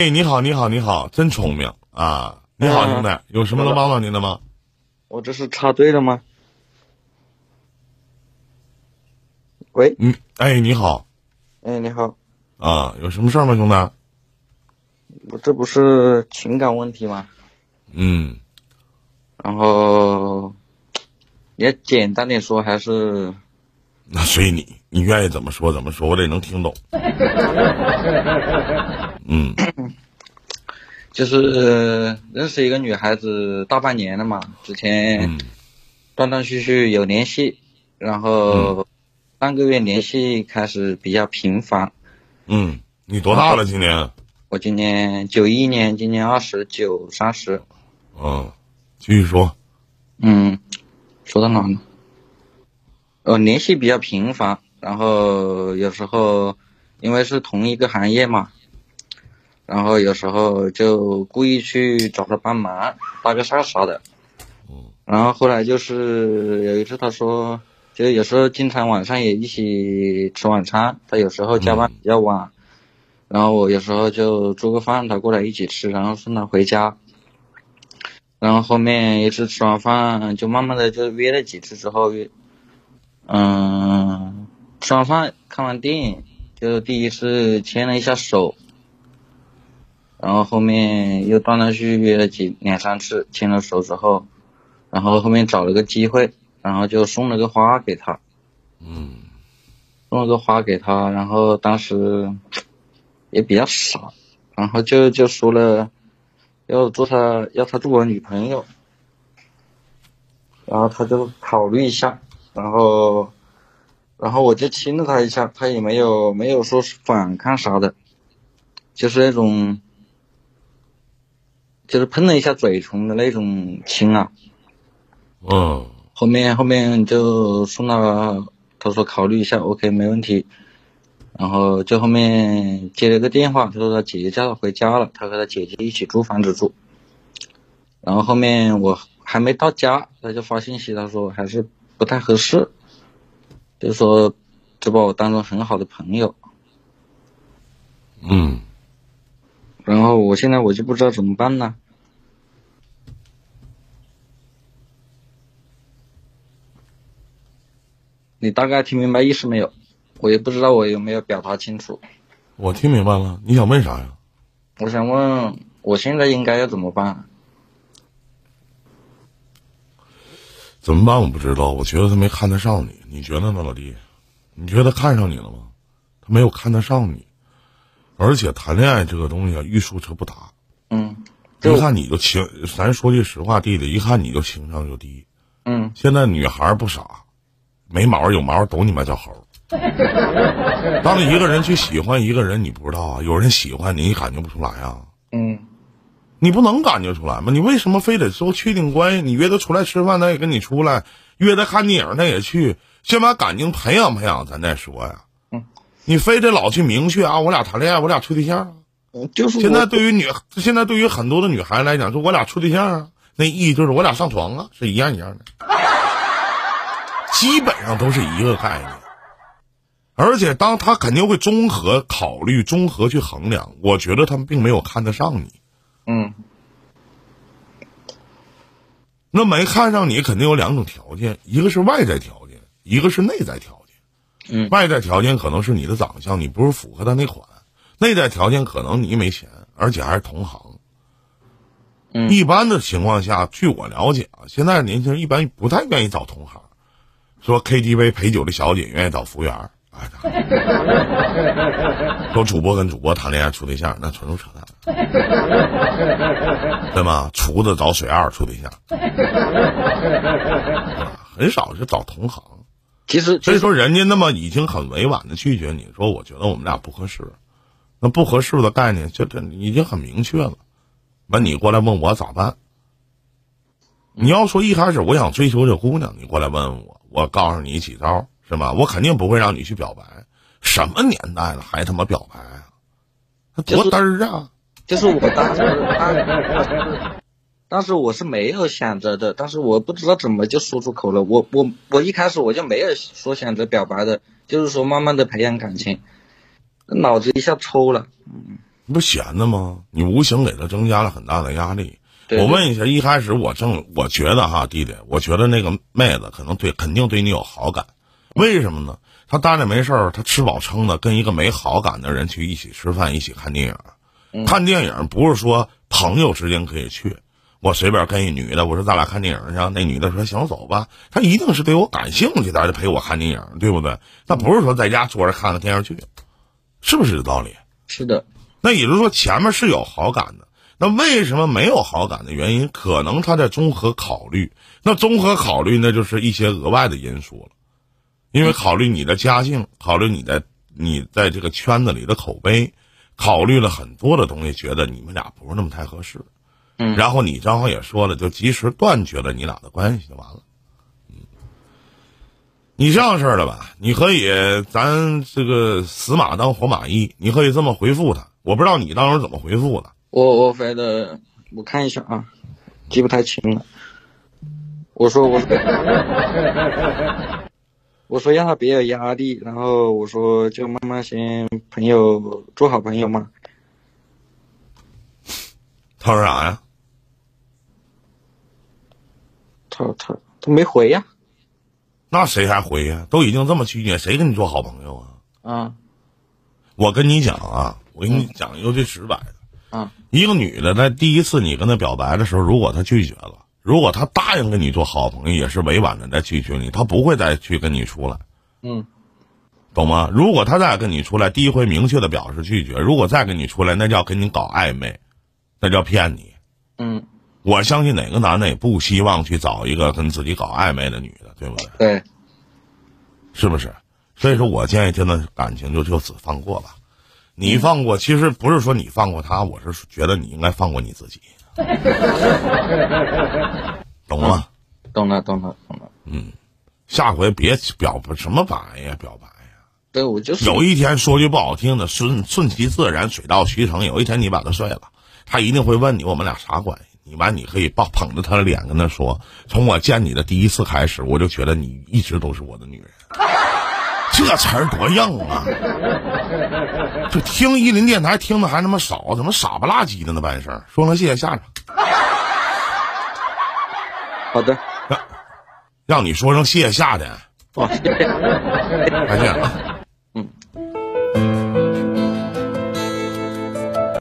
哎，你好，你好，你好，真聪明啊！你好，兄弟，有什么能帮到您的吗？我这是插队了吗？喂，嗯，哎，你好，哎，你好，啊，有什么事儿吗，兄弟？我这不是情感问题吗？嗯，然后你要简单点说，还是那随你，你愿意怎么说怎么说，我得能听懂。嗯就是呃认识一个女孩子大半年了嘛，之前嗯断断续续有联系，然后上个月联系开始比较频繁。嗯，你多大了？今年？我今年九一年，今年二十九、三十。嗯，继续说。嗯，说到哪了？呃，联系比较频繁，然后有时候因为是同一个行业嘛，然后有时候就故意去找他帮忙，搭个讪啥的。然后后来就是有一次他说，就有时候经常晚上也一起吃晚餐，他有时候加班比较晚，然后我有时候就做个饭，他过来一起吃，然后送他回家。然后后面一次吃完饭，就慢慢的就约了几次之后约，嗯，吃完饭看完电影，就第一次牵了一下手，然后后面又断断续续约了几两三次，牵了手之后，然后后面找了个机会，然后就送了个花给他，嗯送了个花给他，然后当时也比较傻，然后就就说了要做他要他做我女朋友，然后他就考虑一下，然后然后我就亲了他一下，他也没有没有说反抗啥的，就是那种就是碰了一下嘴唇的那种亲啊，嗯后面后面就送到，他说考虑一下，OK 没问题。然后就后面接了个电话，他说他姐姐叫他回家了，他和他姐姐一起租房子住。然后后面我还没到家，他就发信息，他说还是不太合适，就说只把我当成很好的朋友。嗯，然后我现在我就不知道怎么办呢。你大概听明白意思没有？我也不知道我有没有表达清楚。我听明白了。你想问啥呀？我想问，我现在应该要怎么办？怎么办？我不知道。我觉得他没看得上你，你觉得呢，老弟？你觉得看上你了吗？他没有看得上你，而且谈恋爱这个东西啊，欲速则不达。嗯，就一看你就情，咱说句实话，弟弟，一看你就情商就低。嗯现在女孩不傻，没毛有毛都你妈叫猴。当一个人去喜欢一个人，你不知道啊，有人喜欢你，你感觉不出来啊？嗯你不能感觉出来吗？你为什么非得说确定关系？你约他出来吃饭，他也跟你出来；约他看电影，他也去。先把感情培养培养，咱再说呀。嗯，你非得老去明确啊，我俩谈恋爱，我俩处对象啊。嗯，就是现在对于女，现在对于很多的女孩子来讲，说我俩处对象啊，那意义就是我俩上床啊，是一样一样的，基本上都是一个概念。而且，当他肯定会综合考虑、综合去衡量。我觉得他们并没有看得上你，嗯那没看上你，肯定有两种条件，一个是外在条件，一个是内在条件。嗯。外在条件可能是你的长相，你不是符合他那款；内在条件可能你没钱，而且还是同行。嗯。一般的情况下，据我了解啊，现在年轻人一般不太愿意找同行，说 KTV 陪酒的小姐愿意找服务员儿，哎，说主播跟主播谈恋爱处对象，那纯属扯淡，对吗？厨子找水二处对象，对吧？很少是找同行。其实所以说，人家那么已经很委婉的拒绝你说，我觉得我们俩不合适。那不合适的概念，就这已经很明确了。那，你过来问我咋办？你要说一开始我想追求这姑娘，你过来问问我，我告诉你几招，是吧？我肯定不会让你去表白。什么年代了还他妈表白啊？那多嘚儿啊！就是我当时当当时我是没有想着的，但是我不知道怎么就说出口了。我我我一开始我就没有说想着表白的，就是说慢慢的培养感情，脑子一下抽了。你不闲的吗？你无形给他增加了很大的压力。我问一下，一开始我正我觉得哈，弟弟，我觉得那个妹子可能对肯定对你有好感，为什么呢？她待着没事儿，她吃饱撑的，跟一个没好感的人去一起吃饭，一起看电影。看电影不是说朋友之间可以去，我随便跟一女的，我说咱俩看电影去，那女的说行走吧，她一定是对我感兴趣，她才陪我看电影，对不对？那不是说在家坐着看个电视剧，是不是这道理？是的，那也就是说前面是有好感的，那为什么没有好感的原因，可能他在综合考虑。那综合考虑，那就是一些额外的因素了，因为考虑你的家境，考虑你的你在这个圈子里的口碑，考虑了很多的东西，觉得你们俩不是那么太合适。嗯然后你正好也说了，就及时断绝了你俩的关系就完了。嗯，你这样式儿的吧，你可以咱这个死马当活马医，你可以这么回复他。我不知道你当时怎么回复的。我我回的，我看一下啊，记不太清了。我说我说，我说让他别有压力，然后我说就慢慢先朋友做好朋友嘛。他说啥呀？他他他没回呀、那谁还回呀？都已经这么拒绝，谁跟你做好朋友啊？啊。我跟你讲啊，我跟你讲一个最直白的。啊一个女的在第一次你跟她表白的时候，如果她拒绝了，如果她答应跟你做好朋友，也是委婉的在拒绝你，她不会再去跟你出来，嗯懂吗？如果她再跟你出来，第一回明确的表示拒绝，如果再跟你出来，那叫跟你搞暧昧，那叫骗你。嗯，我相信哪个男的也不希望去找一个跟自己搞暧昧的女的，对不对？对，是不是？所以说我建议这段感情就就此放过吧。你放过，其实不是说你放过他，我是觉得你应该放过你自己，懂吗？懂了懂了懂了。嗯下回别表什么白呀，表白呀。对，我就是有一天说句不好听的，顺顺其自然，水到渠成。有一天你把他睡了，他一定会问你我们俩啥关系。你完，你可以抱捧着他的脸跟他说：“从我见你的第一次开始，我就觉得你一直都是我的女人。”这词儿多硬啊！就听伊林电台听的还那么少，怎么傻不拉几的呢？办事儿，说声谢谢下场，好的。让让你说声谢谢下的，哦，谢谢。再见啊。